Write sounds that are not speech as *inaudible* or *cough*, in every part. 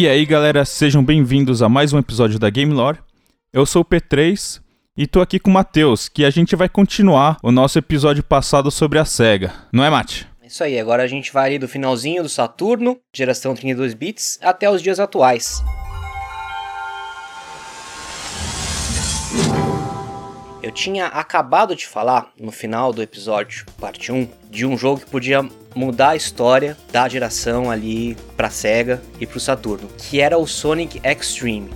E aí, galera, sejam bem-vindos a mais um episódio da Game Lore. Eu sou o P3 e tô aqui com o Matheus, que a gente vai continuar o nosso episódio passado sobre a SEGA. Não é, Mate? Isso aí, agora a gente vai ali do finalzinho do Saturno, geração 32 bits, até os dias atuais. Eu tinha acabado de falar no final do episódio, parte 1, de um jogo que podia mudar a história da geração ali pra Sega e pro Saturno, que era o Sonic Extreme.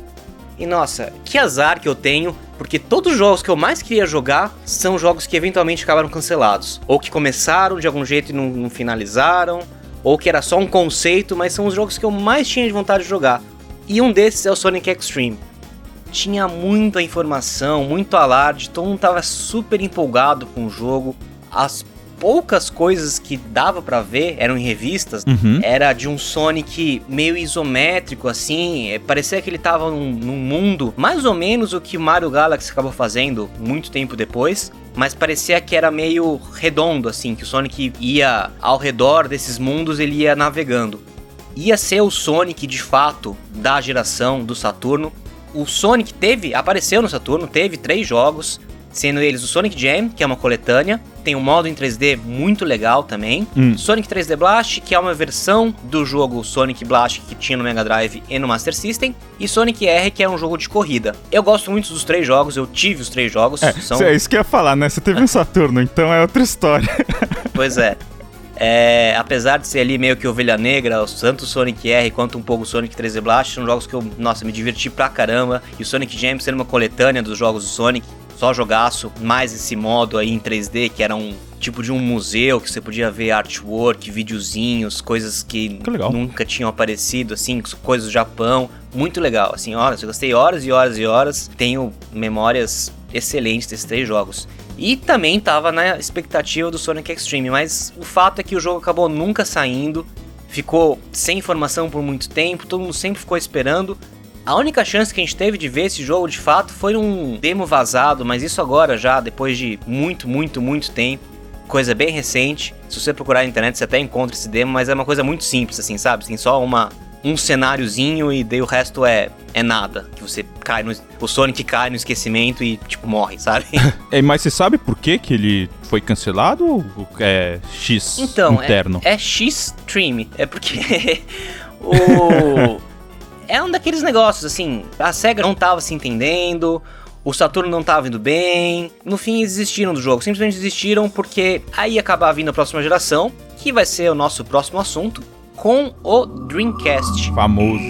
E nossa, que azar que eu tenho, porque todos os jogos que eu mais queria jogar são jogos que eventualmente acabaram cancelados, ou que começaram de algum jeito e não, não finalizaram, ou que era só um conceito, mas são os jogos que eu mais tinha de vontade de jogar. E um desses é o Sonic Extreme tinha muita informação, muito alarde, todo mundo tava super empolgado com o jogo. As poucas coisas que dava para ver eram em revistas, uhum. era de um Sonic meio isométrico, assim, é, parecia que ele tava num, num, mundo mais ou menos o que Mario Galaxy acabou fazendo muito tempo depois. Mas parecia que era meio redondo, assim, que o Sonic ia ao redor desses mundos, ele ia navegando. Ia ser o Sonic de fato da geração do Saturno, o Sonic teve, apareceu no Saturno, teve três jogos, sendo eles o Sonic Jam, que é uma coletânea, tem um modo em 3D muito legal também. Hum. Sonic 3D Blast, que é uma versão do jogo Sonic Blast que tinha no Mega Drive e no Master System. E Sonic R, que é um jogo de corrida. Eu gosto muito dos três jogos, eu tive os três jogos. É, são... é isso que eu ia falar, né? Você teve um Saturno, então é outra história. pois é. É, apesar de ser ali meio que ovelha negra, tanto o Sonic R quanto um pouco o Sonic 3D Blast são jogos que eu, nossa, me diverti pra caramba. E o Sonic Jam sendo uma coletânea dos jogos do Sonic, só jogaço, mais esse modo aí em 3D, que era um tipo de um museu que você podia ver artwork, videozinhos, coisas que, que nunca tinham aparecido, assim, coisas do Japão. Muito legal, assim, horas, eu gostei horas e horas e horas. Tenho memórias excelentes desses três jogos. E também tava na expectativa do Sonic Extreme, mas o fato é que o jogo acabou nunca saindo, ficou sem informação por muito tempo, todo mundo sempre ficou esperando. A única chance que a gente teve de ver esse jogo de fato foi um demo vazado, mas isso agora já, depois de muito, muito, muito tempo. Coisa bem recente. Se você procurar na internet, você até encontra esse demo, mas é uma coisa muito simples, assim, sabe? Tem só uma um cenáriozinho e daí o resto é, é nada. Que você cai no. O Sonic cai no esquecimento e, tipo, morre, sabe? *laughs* é, mas você sabe por que, que ele foi cancelado ou é X então, interno? É, é X Stream. É porque *laughs* o. *laughs* é um daqueles negócios, assim, a SEGA não tava se entendendo, o Saturno não tava indo bem. No fim, eles desistiram do jogo. Simplesmente desistiram porque aí ia acabar vindo a próxima geração, que vai ser o nosso próximo assunto com o Dreamcast. Famoso.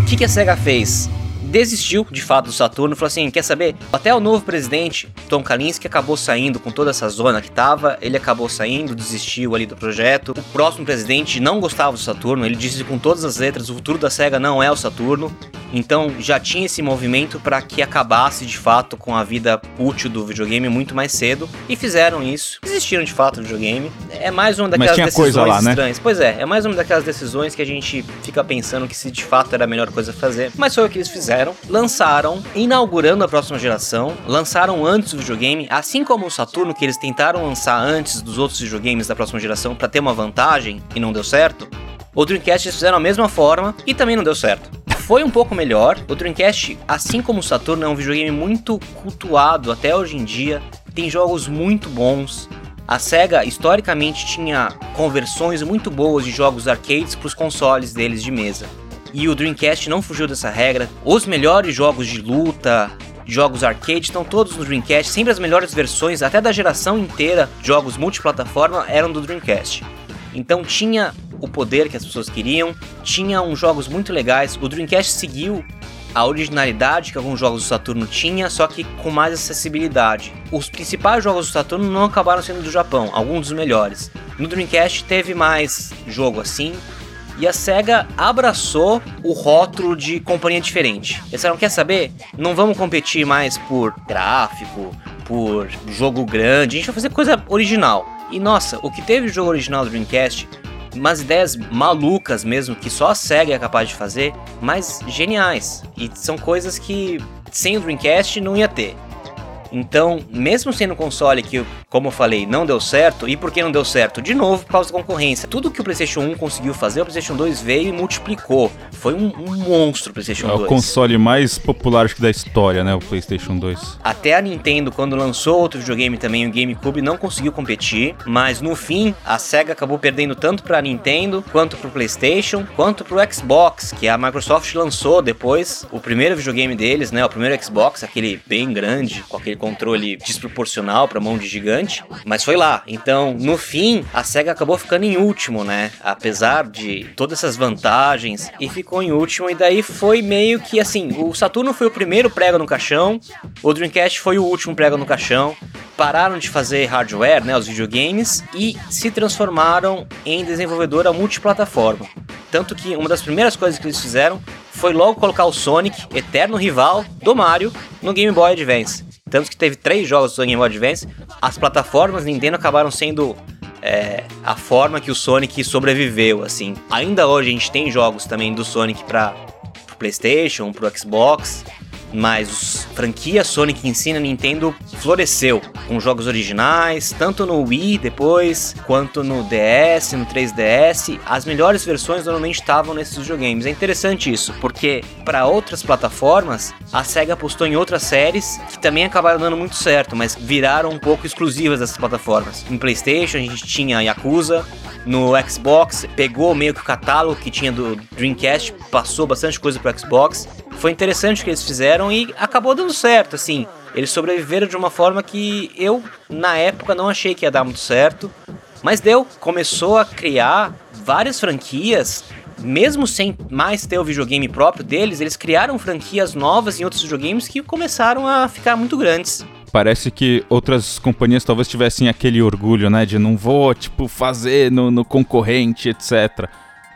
O que, que a SEGA fez? Desistiu de fato do Saturno, falou assim: quer saber? Até o novo presidente, Tom Kalinske, acabou saindo com toda essa zona que tava, ele acabou saindo, desistiu ali do projeto. O próximo presidente não gostava do Saturno, ele disse com todas as letras: o futuro da SEGA não é o Saturno. Então já tinha esse movimento para que acabasse de fato com a vida útil do videogame muito mais cedo e fizeram isso. Desistiram de fato do videogame. É mais uma daquelas decisões lá, né? estranhas. Pois é, é mais uma daquelas decisões que a gente fica pensando que se de fato era a melhor coisa a fazer. Mas foi o que eles fizeram. Lançaram, inaugurando a próxima geração, lançaram antes do videogame, assim como o Saturno que eles tentaram lançar antes dos outros videogames da próxima geração para ter uma vantagem e não deu certo. O Dreamcast eles fizeram a mesma forma e também não deu certo foi um pouco melhor. O Dreamcast, assim como o Saturno, é um videogame muito cultuado até hoje em dia. Tem jogos muito bons. A SEGA historicamente tinha conversões muito boas de jogos arcades para os consoles deles de mesa. E o Dreamcast não fugiu dessa regra. Os melhores jogos de luta, jogos arcade estão todos no Dreamcast. Sempre as melhores versões, até da geração inteira, jogos multiplataforma eram do Dreamcast. Então tinha o poder que as pessoas queriam, tinha uns jogos muito legais. O Dreamcast seguiu a originalidade que alguns jogos do Saturno tinha, só que com mais acessibilidade. Os principais jogos do Saturno não acabaram sendo do Japão, alguns dos melhores. No Dreamcast teve mais jogo assim, e a SEGA abraçou o rótulo de companhia diferente. Eles disseram, quer saber? Não vamos competir mais por gráfico, por jogo grande, a gente vai fazer coisa original. E nossa, o que teve o jogo original do Dreamcast, umas ideias malucas mesmo, que só a SEGA é capaz de fazer, mas geniais. E são coisas que sem o Dreamcast não ia ter. Então, mesmo sendo um console que como eu falei, não deu certo. E por que não deu certo? De novo, por causa da concorrência. Tudo que o PlayStation 1 conseguiu fazer, o PlayStation 2 veio e multiplicou. Foi um, um monstro o PlayStation é 2. o console mais popular acho que da história, né? O PlayStation 2. Até a Nintendo, quando lançou outro videogame também, o GameCube, não conseguiu competir. Mas no fim, a SEGA acabou perdendo tanto pra Nintendo, quanto pro PlayStation, quanto pro Xbox, que a Microsoft lançou depois o primeiro videogame deles, né? O primeiro Xbox, aquele bem grande, com aquele controle desproporcional pra mão de gigante mas foi lá. Então, no fim, a SEGA acabou ficando em último, né? Apesar de todas essas vantagens, e ficou em último. E daí foi meio que assim: o Saturno foi o primeiro prego no caixão, o Dreamcast foi o último prego no caixão. Pararam de fazer hardware, né? Os videogames, e se transformaram em desenvolvedora multiplataforma. Tanto que uma das primeiras coisas que eles fizeram foi logo colocar o Sonic, eterno rival do Mario, no Game Boy Advance. Tanto que teve três jogos do Game Boy Advance. As plataformas Nintendo acabaram sendo é, a forma que o Sonic sobreviveu, assim. Ainda hoje a gente tem jogos também do Sonic para PlayStation, pro Xbox mas a franquia Sonic em si na Nintendo floresceu com jogos originais, tanto no Wii depois, quanto no DS, no 3DS. As melhores versões normalmente estavam nesses videogames. É interessante isso, porque para outras plataformas, a SEGA apostou em outras séries que também acabaram dando muito certo, mas viraram um pouco exclusivas dessas plataformas. No PlayStation a gente tinha Yakuza, no Xbox pegou meio que o catálogo que tinha do Dreamcast, passou bastante coisa pro Xbox. Foi interessante o que eles fizeram e acabou dando certo, assim. Eles sobreviveram de uma forma que eu, na época, não achei que ia dar muito certo. Mas deu, começou a criar várias franquias, mesmo sem mais ter o videogame próprio deles, eles criaram franquias novas em outros videogames que começaram a ficar muito grandes parece que outras companhias talvez tivessem aquele orgulho, né? De não vou, tipo, fazer no, no concorrente, etc.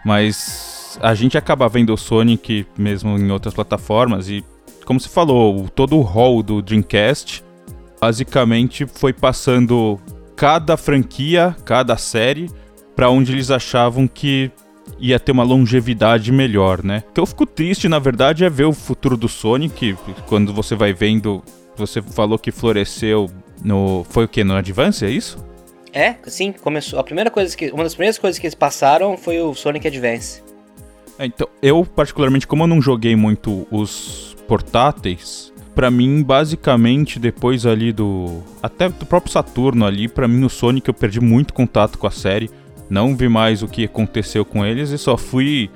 Mas a gente acaba vendo o Sonic mesmo em outras plataformas e, como você falou, todo o hall do Dreamcast basicamente foi passando cada franquia, cada série, para onde eles achavam que ia ter uma longevidade melhor, né? O que eu fico triste, na verdade, é ver o futuro do Sonic, quando você vai vendo você falou que floresceu no. Foi o que? No Advance, é isso? É, sim, começou. A primeira coisa que. Uma das primeiras coisas que eles passaram foi o Sonic Advance. É, então, eu, particularmente, como eu não joguei muito os portáteis, para mim, basicamente, depois ali do. Até do próprio Saturno ali, para mim, o Sonic eu perdi muito contato com a série. Não vi mais o que aconteceu com eles e só fui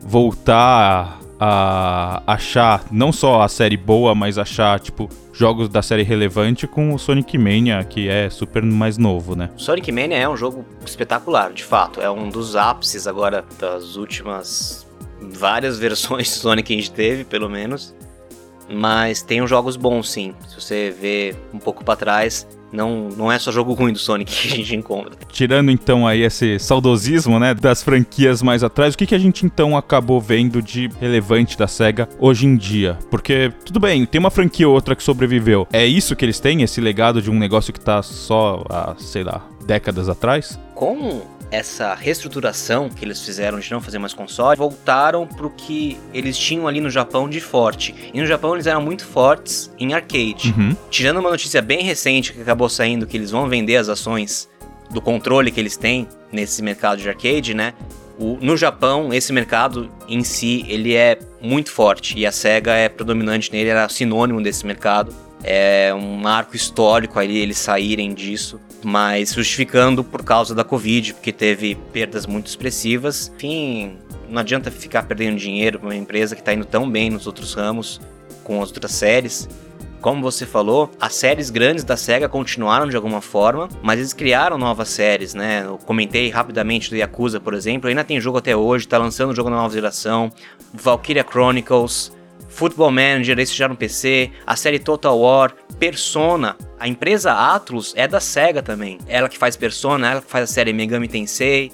voltar a achar não só a série boa, mas achar, tipo, jogos da série relevante com o Sonic Mania, que é super mais novo, né? Sonic Mania é um jogo espetacular, de fato. É um dos ápices agora das últimas várias *laughs* versões de Sonic que a gente teve, pelo menos. Mas tem uns jogos bons, sim. Se você vê um pouco para trás, não, não é só jogo ruim do Sonic que a gente encontra. Tirando então aí esse saudosismo, né, das franquias mais atrás, o que, que a gente então acabou vendo de relevante da SEGA hoje em dia? Porque, tudo bem, tem uma franquia ou outra que sobreviveu. É isso que eles têm, esse legado de um negócio que tá só há, sei lá, décadas atrás? Como essa reestruturação que eles fizeram de não fazer mais console, voltaram pro que eles tinham ali no Japão de forte. E no Japão eles eram muito fortes em arcade. Uhum. Tirando uma notícia bem recente que acabou saindo que eles vão vender as ações do controle que eles têm nesse mercado de arcade, né? O, no Japão, esse mercado em si, ele é muito forte e a SEGA é predominante nele, era sinônimo desse mercado. É um marco histórico ali eles saírem disso mas justificando por causa da Covid, porque teve perdas muito expressivas. Enfim, não adianta ficar perdendo dinheiro para uma empresa que está indo tão bem nos outros ramos com as outras séries. Como você falou, as séries grandes da SEGA continuaram de alguma forma, mas eles criaram novas séries, né? Eu comentei rapidamente do Yakuza, por exemplo, ainda tem jogo até hoje, tá lançando jogo na nova geração, Valkyria Chronicles, Football Manager, esse já no PC, a série Total War, Persona. A empresa Atlus é da SEGA também. Ela que faz Persona, ela que faz a série Megami Tensei.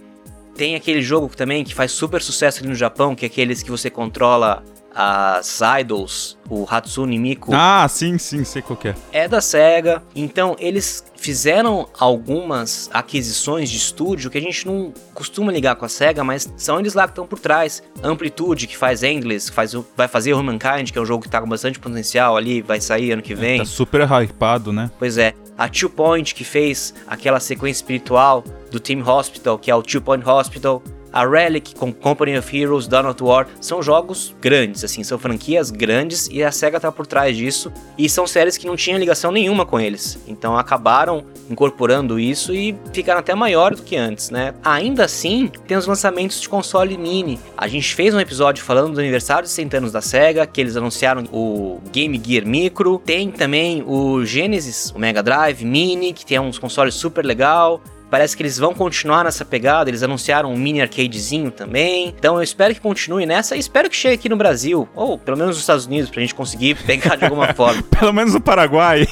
Tem aquele jogo também que faz super sucesso ali no Japão, que é aqueles que você controla as idols, o Hatsune Miku. Ah, sim, sim, sei qual é. É da SEGA. Então, eles fizeram algumas aquisições de estúdio que a gente não costuma ligar com a SEGA, mas são eles lá que estão por trás. Amplitude, que faz Endless, que faz, vai fazer Humankind, que é um jogo que tá com bastante potencial ali, vai sair ano que é, vem. É, tá super hypado, né? Pois é. a Two Point, que fez aquela sequência espiritual do Team Hospital, que é o Two Point Hospital, a Relic com Company of Heroes, of War, são jogos grandes, assim, são franquias grandes e a SEGA tá por trás disso. E são séries que não tinham ligação nenhuma com eles. Então acabaram incorporando isso e ficaram até maior do que antes, né? Ainda assim, tem os lançamentos de console mini. A gente fez um episódio falando do aniversário de 100 anos da SEGA, que eles anunciaram o Game Gear Micro. Tem também o Genesis, o Mega Drive Mini, que tem uns consoles super legal. Parece que eles vão continuar nessa pegada, eles anunciaram um mini arcadezinho também. Então eu espero que continue nessa e espero que chegue aqui no Brasil, ou pelo menos nos Estados Unidos, pra gente conseguir pegar de alguma *laughs* forma. pelo menos no Paraguai.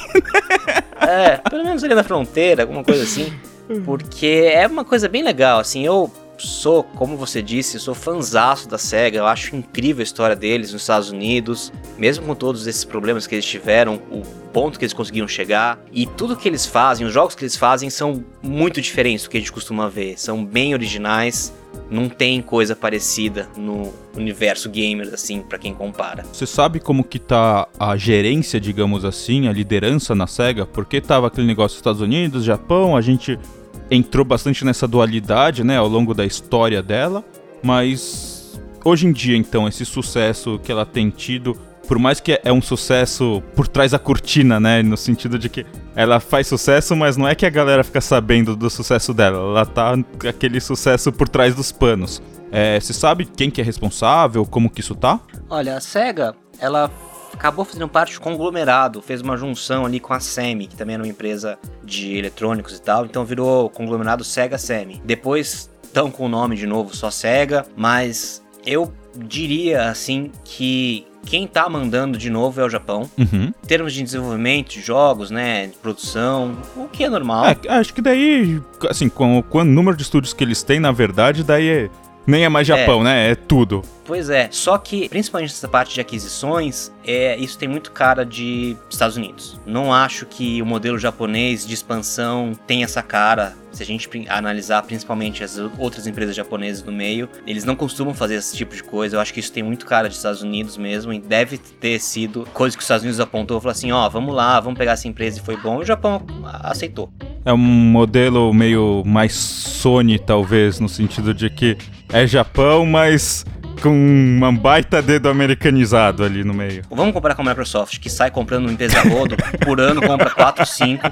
*laughs* é, pelo menos ali na fronteira, alguma coisa assim. Porque é uma coisa bem legal, assim, eu sou, como você disse, sou fanzaço da SEGA, eu acho incrível a história deles nos Estados Unidos, mesmo com todos esses problemas que eles tiveram, o ponto que eles conseguiram chegar, e tudo que eles fazem, os jogos que eles fazem são muito diferentes do que a gente costuma ver, são bem originais, não tem coisa parecida no universo gamer, assim, para quem compara. Você sabe como que tá a gerência, digamos assim, a liderança na SEGA? Porque tava aquele negócio dos Estados Unidos, Japão, a gente entrou bastante nessa dualidade, né, ao longo da história dela, mas hoje em dia, então, esse sucesso que ela tem tido, por mais que é um sucesso por trás da cortina, né, no sentido de que ela faz sucesso, mas não é que a galera fica sabendo do sucesso dela, ela tá aquele sucesso por trás dos panos. É, você sabe quem que é responsável, como que isso tá? Olha, a SEGA, ela acabou fazendo parte do conglomerado, fez uma junção ali com a SEMI, que também era uma empresa de eletrônicos e tal, então virou conglomerado Sega SEMI. Depois estão com o nome de novo só Sega, mas eu diria assim que quem tá mandando de novo é o Japão. Uhum. Em termos de desenvolvimento de jogos, né, de produção, o que é normal. É, acho que daí, assim, com, com o número de estúdios que eles têm, na verdade, daí é, nem é mais Japão, é. né? É tudo. Pois é, só que principalmente nessa parte de aquisições, é, isso tem muito cara de Estados Unidos. Não acho que o modelo japonês de expansão tem essa cara. Se a gente analisar principalmente as outras empresas japonesas no meio, eles não costumam fazer esse tipo de coisa. Eu acho que isso tem muito cara de Estados Unidos mesmo e deve ter sido coisa que os Estados Unidos apontou, falou assim, ó, oh, vamos lá, vamos pegar essa empresa e foi bom. E o Japão aceitou. É um modelo meio mais Sony, talvez, no sentido de que é Japão, mas com uma baita dedo americanizado ali no meio. Vamos comparar com a Microsoft, que sai comprando uma empresa rodo, por ano compra 4, 5.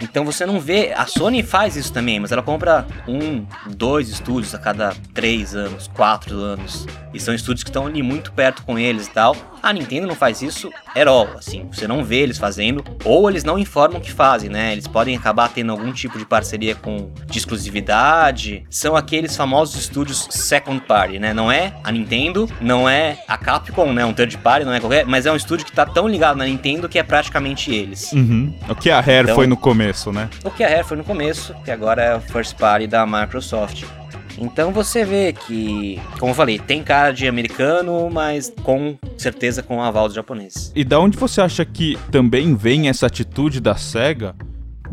Então você não vê. A Sony faz isso também, mas ela compra um, dois estúdios a cada três anos, quatro anos. E são estúdios que estão ali muito perto com eles e tal. A Nintendo não faz isso at all, assim, você não vê eles fazendo, ou eles não informam que fazem, né? Eles podem acabar tendo algum tipo de parceria com de exclusividade. São aqueles famosos estúdios second party, né? Não é a Nintendo, não é a Capcom, né? Um third party, não é qualquer, mas é um estúdio que tá tão ligado na Nintendo que é praticamente eles. Uhum. O que a Rare então, foi no começo, né? O que a Rare foi no começo, que agora é o first party da Microsoft. Então você vê que, como eu falei, tem cara de americano, mas com certeza com aval dos japoneses. E da onde você acha que também vem essa atitude da SEGA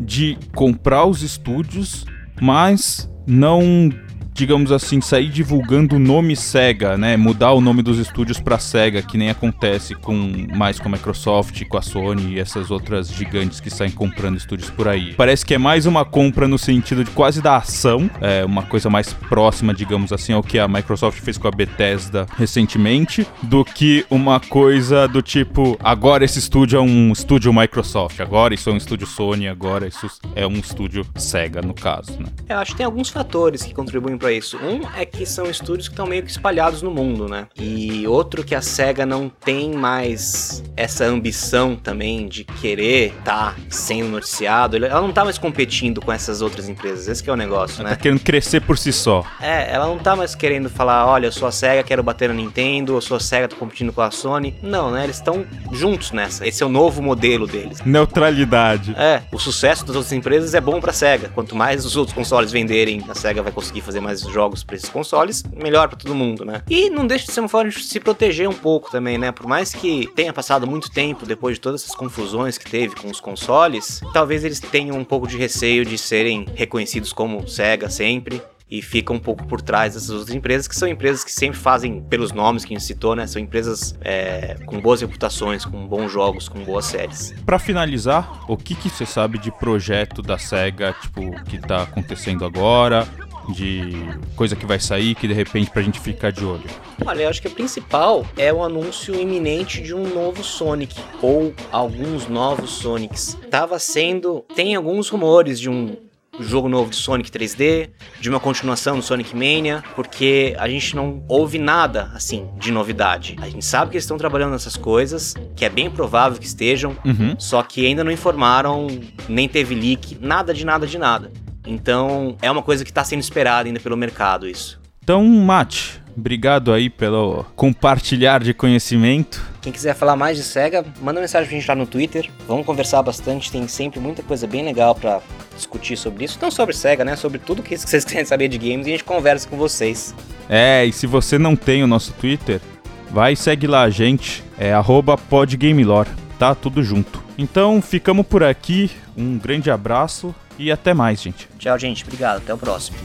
de comprar os estúdios, mas não digamos assim, sair divulgando o nome Sega, né? Mudar o nome dos estúdios para Sega, que nem acontece com mais com a Microsoft, com a Sony e essas outras gigantes que saem comprando estúdios por aí. Parece que é mais uma compra no sentido de quase da ação, é uma coisa mais próxima, digamos assim, ao que a Microsoft fez com a Bethesda recentemente, do que uma coisa do tipo, agora esse estúdio é um estúdio Microsoft, agora isso é um estúdio Sony, agora isso é um estúdio Sega, no caso, né? Eu acho que tem alguns fatores que contribuem para isso. Um é que são estúdios que estão meio que espalhados no mundo, né? E outro que a SEGA não tem mais essa ambição também de querer estar tá sendo noticiado. Ela não tá mais competindo com essas outras empresas. Esse é o negócio, ela né? Tá querendo crescer por si só. É, ela não tá mais querendo falar, olha, eu sou a SEGA, quero bater na Nintendo, eu sou a SEGA, tô competindo com a Sony. Não, né? Eles estão juntos nessa. Esse é o novo modelo deles. Neutralidade. É, o sucesso das outras empresas é bom pra SEGA. Quanto mais os outros consoles venderem, a SEGA vai conseguir fazer mais jogos para esses consoles, melhor para todo mundo, né? E não deixa de ser uma forma de se proteger um pouco também, né? Por mais que tenha passado muito tempo depois de todas essas confusões que teve com os consoles, talvez eles tenham um pouco de receio de serem reconhecidos como Sega sempre e fica um pouco por trás dessas outras empresas, que são empresas que sempre fazem, pelos nomes que a gente citou, né? São empresas é, com boas reputações, com bons jogos, com boas séries. Para finalizar, o que, que você sabe de projeto da SEGA, tipo, que tá acontecendo agora? De coisa que vai sair que de repente pra gente ficar de olho? Olha, eu acho que o principal é o anúncio iminente de um novo Sonic ou alguns novos Sonics. Tava sendo, tem alguns rumores de um jogo novo de Sonic 3D, de uma continuação do Sonic Mania, porque a gente não ouve nada assim de novidade. A gente sabe que eles estão trabalhando nessas coisas, que é bem provável que estejam, uhum. só que ainda não informaram, nem teve leak, nada de nada de nada. Então é uma coisa que está sendo esperada ainda pelo mercado isso. Então, Mate, obrigado aí pelo compartilhar de conhecimento. Quem quiser falar mais de SEGA, manda mensagem pra gente lá no Twitter. Vamos conversar bastante, tem sempre muita coisa bem legal para discutir sobre isso. Não sobre SEGA, né? Sobre tudo que *laughs* vocês querem saber de games e a gente conversa com vocês. É, e se você não tem o nosso Twitter, vai e segue lá a gente. É podgamelore, tá tudo junto. Então ficamos por aqui, um grande abraço e até mais, gente. Tchau, gente. Obrigado. Até o próximo.